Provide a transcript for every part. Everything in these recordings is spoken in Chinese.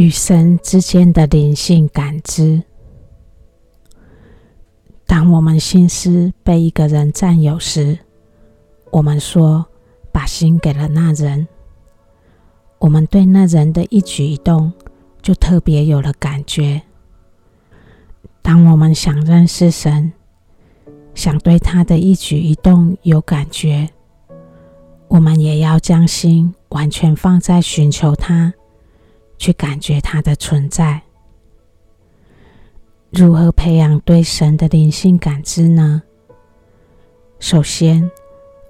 与神之间的灵性感知。当我们心思被一个人占有时，我们说把心给了那人，我们对那人的一举一动就特别有了感觉。当我们想认识神，想对他的一举一动有感觉，我们也要将心完全放在寻求他，去感觉他的存在。如何培养对神的灵性感知呢？首先，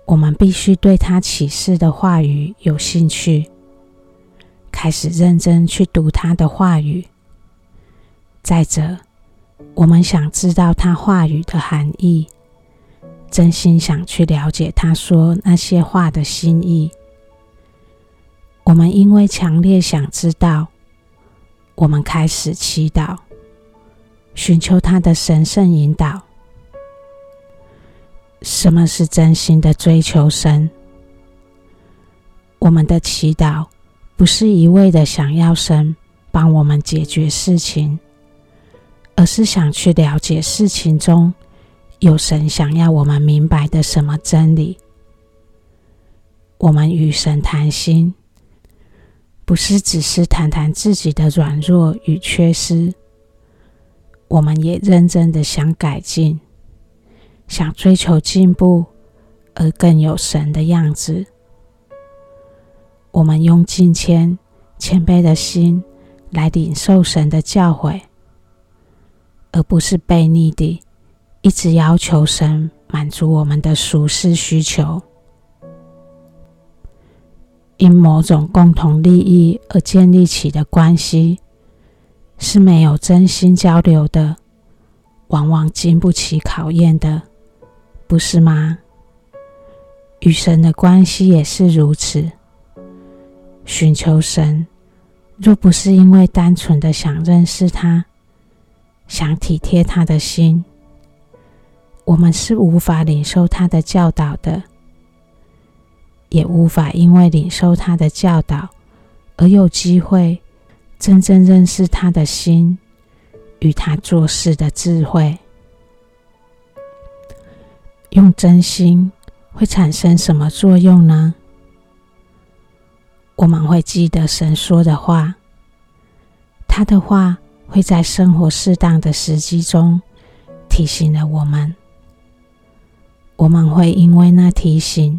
我们必须对他启示的话语有兴趣，开始认真去读他的话语。再者，我们想知道他话语的含义，真心想去了解他说那些话的心意。我们因为强烈想知道，我们开始祈祷。寻求他的神圣引导。什么是真心的追求神？我们的祈祷不是一味的想要神帮我们解决事情，而是想去了解事情中有神想要我们明白的什么真理。我们与神谈心，不是只是谈谈自己的软弱与缺失。我们也认真的想改进，想追求进步，而更有神的样子。我们用敬虔、谦卑的心来领受神的教诲，而不是悖逆地一直要求神满足我们的俗世需求。因某种共同利益而建立起的关系。是没有真心交流的，往往经不起考验的，不是吗？与神的关系也是如此。寻求神，若不是因为单纯的想认识他，想体贴他的心，我们是无法领受他的教导的，也无法因为领受他的教导而有机会。真正认识他的心与他做事的智慧，用真心会产生什么作用呢？我们会记得神说的话，他的话会在生活适当的时机中提醒了我们，我们会因为那提醒，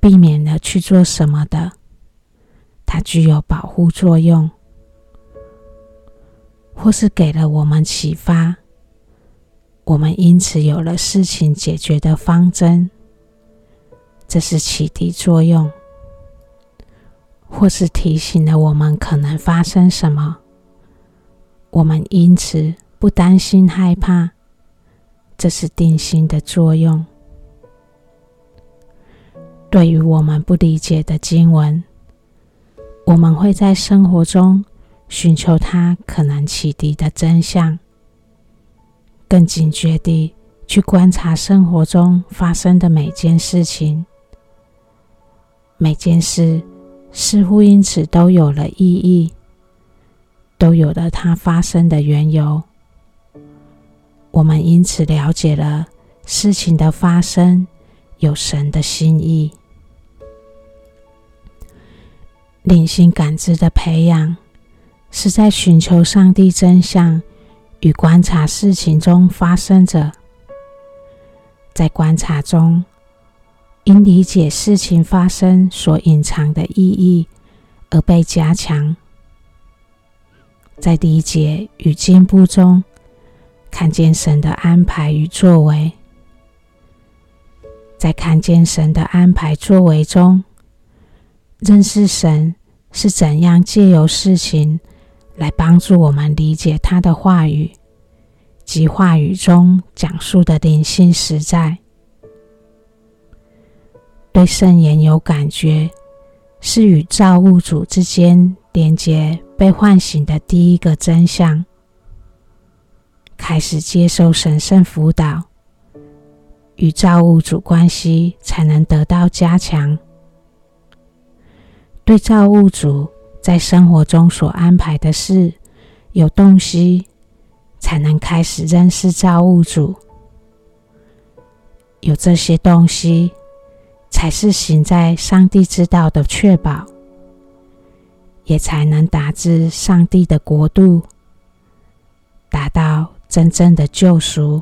避免了去做什么的，它具有保护作用。或是给了我们启发，我们因此有了事情解决的方针，这是启迪作用；或是提醒了我们可能发生什么，我们因此不担心害怕，这是定心的作用。对于我们不理解的经文，我们会在生活中。寻求它可能启迪的真相，更警觉地去观察生活中发生的每件事情，每件事似乎因此都有了意义，都有了它发生的缘由。我们因此了解了事情的发生有神的心意，灵性感知的培养。是在寻求上帝真相与观察事情中发生着，在观察中，因理解事情发生所隐藏的意义而被加强，在理解与进步中，看见神的安排与作为，在看见神的安排作为中，认识神是怎样借由事情。来帮助我们理解他的话语及话语中讲述的灵性实在。对圣言有感觉，是与造物主之间连接被唤醒的第一个真相。开始接受神圣辅导，与造物主关系才能得到加强。对造物主。在生活中所安排的事，有洞悉，才能开始认识造物主。有这些东西，才是行在上帝之道的确保，也才能达至上帝的国度，达到真正的救赎。